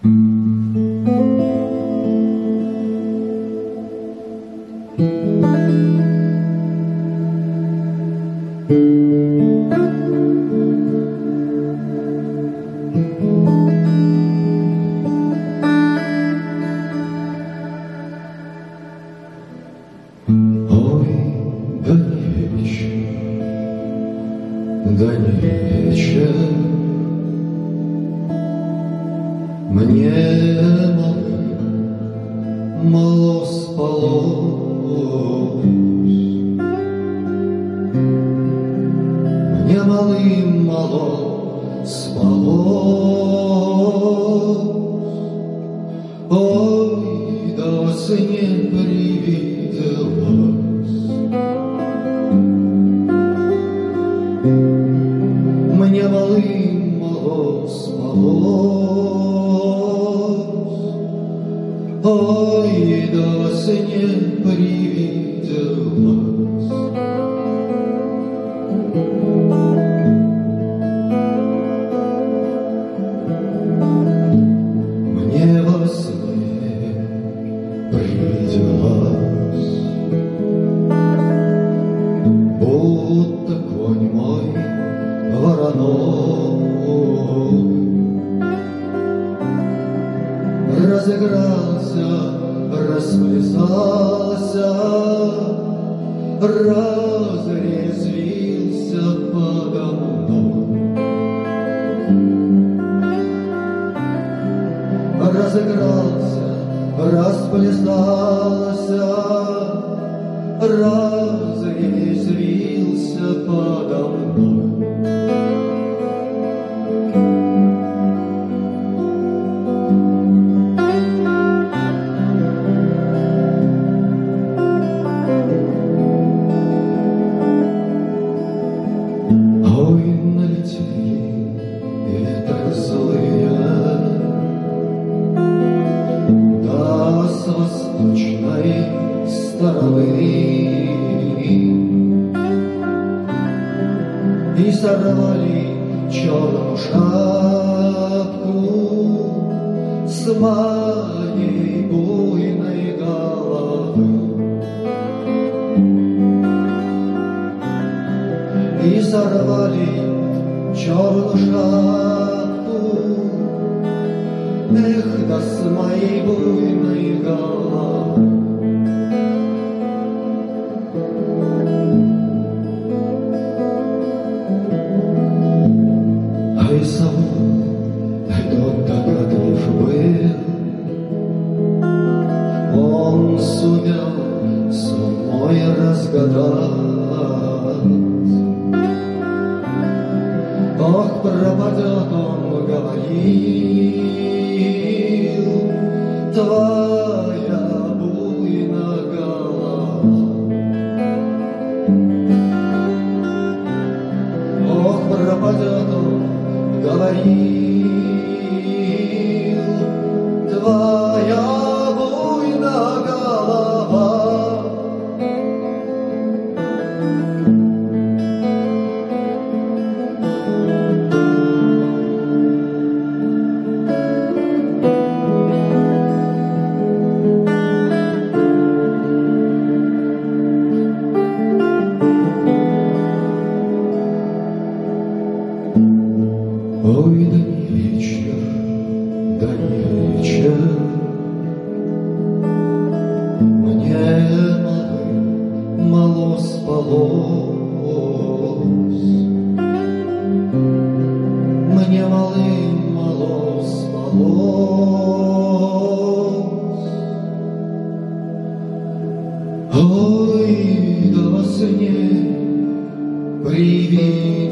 Ой, да не вечер, да не вечер, Мне малым мало спалось, Мне малым мало спалось, Ой, да сне привиделось. Мне малым мало спалось, Ой, да сне привиделось. Мне во сне привиделось, Будто конь мой вороной Разыгрался, расплясался, Разрезвился подо мной. разыгрался, расплясался, разрезвился подо мной. Стороны И сорвали черную шапку с моей буйной головы. И сорвали черную шапку Эх, да с моей буйной головы. Разгадать. Ох, пропадет он, говорил, Твоя буйна голова. Ох, пропадет он, говорил, Ой, да не вечер, да не вечер, Мне мало спалось, Мне малым мало спалось. Ой, да во сне привиделось.